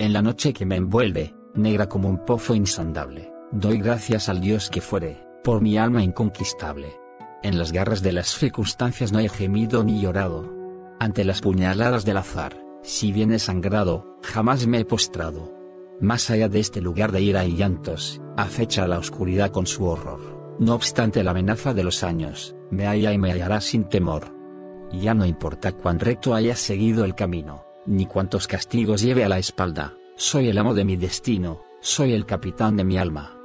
En la noche que me envuelve, negra como un pozo insondable, doy gracias al Dios que fuere, por mi alma inconquistable. En las garras de las circunstancias no he gemido ni llorado. Ante las puñaladas del azar, si bien he sangrado, jamás me he postrado. Más allá de este lugar de ira y llantos, acecha la oscuridad con su horror. No obstante la amenaza de los años, me halla y me hallará sin temor. Ya no importa cuán recto haya seguido el camino, ni cuántos castigos lleve a la espalda, soy el amo de mi destino, soy el capitán de mi alma.